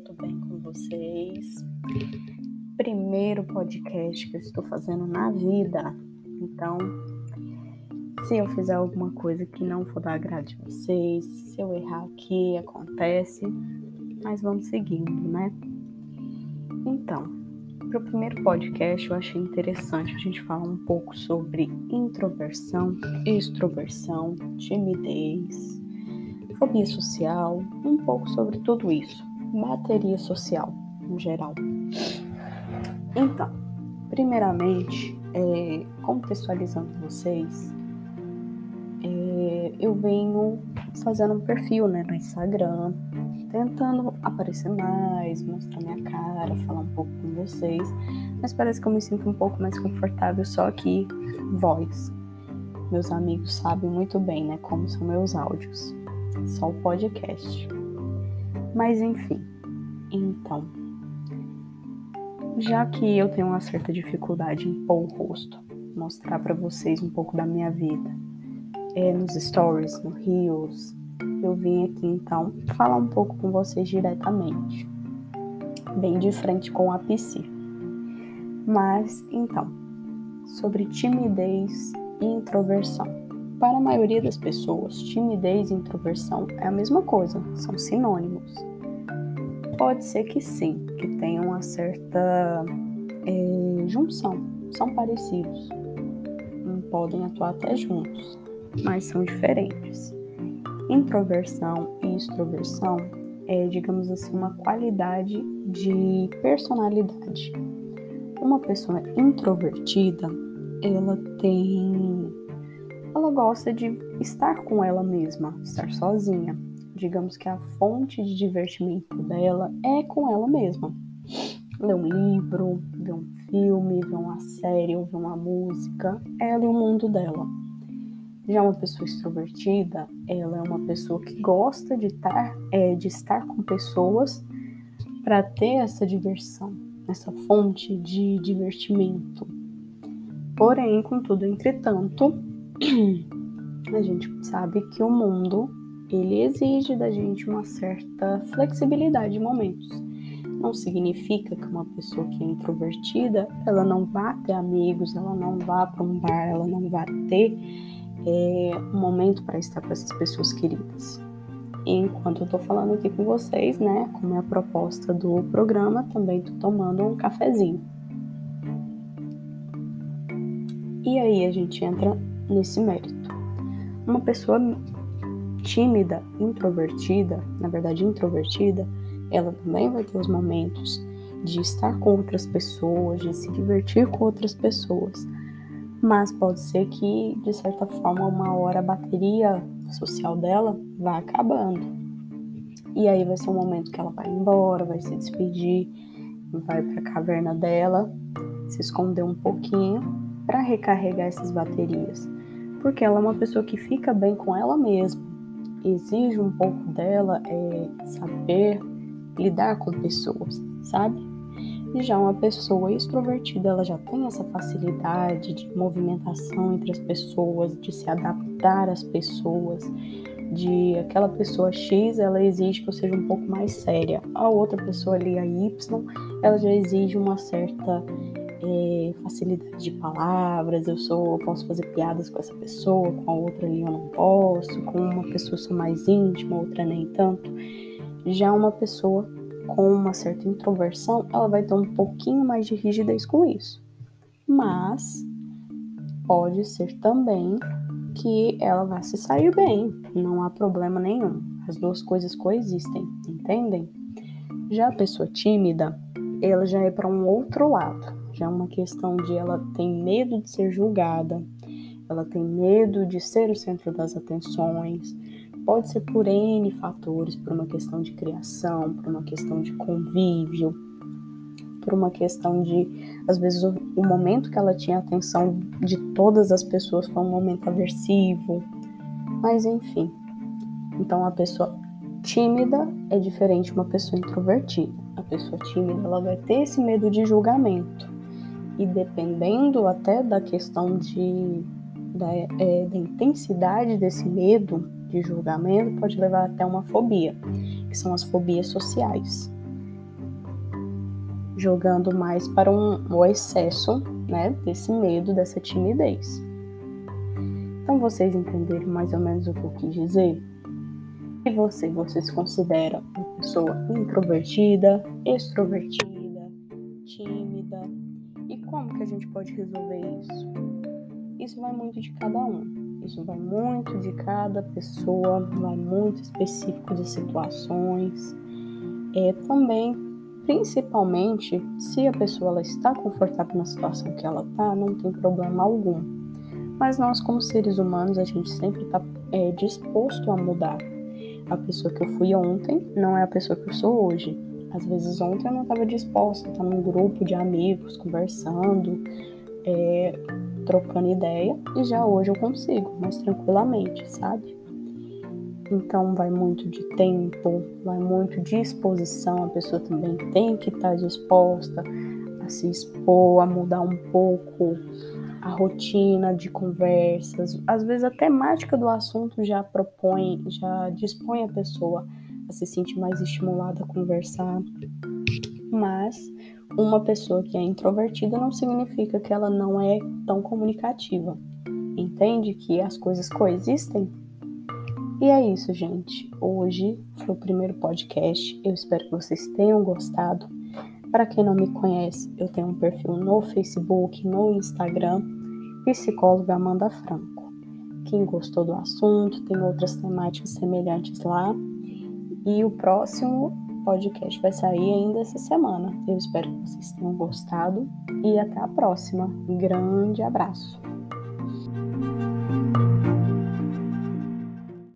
tudo bem com vocês? Primeiro podcast que eu estou fazendo na vida, então se eu fizer alguma coisa que não for da agrado de vocês, se eu errar aqui, acontece, mas vamos seguindo, né? Então, para o primeiro podcast eu achei interessante a gente falar um pouco sobre introversão, extroversão, timidez, fobia social, um pouco sobre tudo isso bateria social no geral. Então, primeiramente, é, contextualizando vocês, é, eu venho fazendo um perfil né, no Instagram, tentando aparecer mais, mostrar minha cara, falar um pouco com vocês, mas parece que eu me sinto um pouco mais confortável só aqui, voz. Meus amigos sabem muito bem, né, como são meus áudios, só o podcast. Mas enfim, então, já que eu tenho uma certa dificuldade em pôr o rosto, mostrar para vocês um pouco da minha vida, é, nos stories, no Rios, eu vim aqui então falar um pouco com vocês diretamente, bem de frente com a PC. Mas então, sobre timidez e introversão. Para a maioria das pessoas, timidez e introversão é a mesma coisa, são sinônimos. Pode ser que sim, que tenham uma certa é, junção, são parecidos, podem atuar até juntos, mas são diferentes. Introversão e extroversão é, digamos assim, uma qualidade de personalidade. Uma pessoa introvertida, ela tem ela gosta de estar com ela mesma, estar sozinha. Digamos que a fonte de divertimento dela é com ela mesma. Ler um livro, ver um filme, ver uma série, ouvir uma música, ela e o mundo dela. Já uma pessoa extrovertida, ela é uma pessoa que gosta de estar, é, de estar com pessoas para ter essa diversão, essa fonte de divertimento. Porém, contudo, entretanto, a gente sabe que o mundo ele exige da gente uma certa flexibilidade em momentos. Não significa que uma pessoa que é introvertida, ela não vá ter amigos, ela não vá para um bar, ela não vá ter é, um momento para estar com essas pessoas queridas. Enquanto eu tô falando aqui com vocês, né, como é a proposta do programa, também tô tomando um cafezinho. E aí a gente entra nesse mérito. Uma pessoa tímida, introvertida, na verdade introvertida, ela também vai ter os momentos de estar com outras pessoas, de se divertir com outras pessoas. Mas pode ser que, de certa forma, uma hora a bateria social dela vá acabando. E aí vai ser um momento que ela vai embora, vai se despedir, vai para a caverna dela, se esconder um pouquinho para recarregar essas baterias porque ela é uma pessoa que fica bem com ela mesma. Exige um pouco dela é, saber lidar com pessoas, sabe? E já uma pessoa extrovertida, ela já tem essa facilidade de movimentação entre as pessoas, de se adaptar às pessoas, de aquela pessoa X, ela exige que eu seja um pouco mais séria. A outra pessoa ali, a Y, ela já exige uma certa é, facilidade de palavras, eu sou, eu posso fazer piadas com essa pessoa, com a outra ali eu não posso, com uma pessoa eu sou mais íntima, outra nem tanto. Já uma pessoa com uma certa introversão, ela vai ter um pouquinho mais de rigidez com isso. Mas pode ser também que ela vai se sair bem, não há problema nenhum. As duas coisas coexistem, entendem? Já a pessoa tímida, ela já é para um outro lado já é uma questão de ela tem medo de ser julgada, ela tem medo de ser o centro das atenções. Pode ser por N fatores, por uma questão de criação, por uma questão de convívio, por uma questão de, às vezes, o, momento que ela tinha atenção de todas as pessoas foi um momento aversivo. Mas enfim. Então a pessoa tímida é diferente de uma pessoa introvertida. A pessoa tímida ela vai ter esse medo de julgamento e dependendo até da questão de, da, é, da intensidade desse medo de julgamento, pode levar até uma fobia, que são as fobias sociais. jogando mais para um, o excesso, né, desse medo, dessa timidez. Então vocês entenderam mais ou menos o que eu quis dizer? E você, você se considera uma pessoa introvertida, extrovertida, tímida? Que a gente pode resolver isso? Isso vai muito de cada um. Isso vai muito de cada pessoa, vai muito específico de situações. É também, principalmente, se a pessoa ela está confortável na situação que ela está, não tem problema algum. Mas nós, como seres humanos, a gente sempre está é, disposto a mudar a pessoa que eu fui ontem não é a pessoa que eu sou hoje. Às vezes ontem eu não estava disposta a estar num grupo de amigos, conversando, é, trocando ideia, e já hoje eu consigo, mais tranquilamente, sabe? Então vai muito de tempo, vai muito de exposição, a pessoa também tem que estar disposta a se expor, a mudar um pouco a rotina de conversas, às vezes a temática do assunto já propõe, já dispõe a pessoa se sentir mais estimulada a conversar. Mas uma pessoa que é introvertida não significa que ela não é tão comunicativa. Entende que as coisas coexistem? E é isso, gente. Hoje foi o primeiro podcast. Eu espero que vocês tenham gostado. Para quem não me conhece, eu tenho um perfil no Facebook, no Instagram, psicóloga Amanda Franco. Quem gostou do assunto, tem outras temáticas semelhantes lá. E o próximo podcast vai sair ainda essa semana. Eu espero que vocês tenham gostado e até a próxima. grande abraço.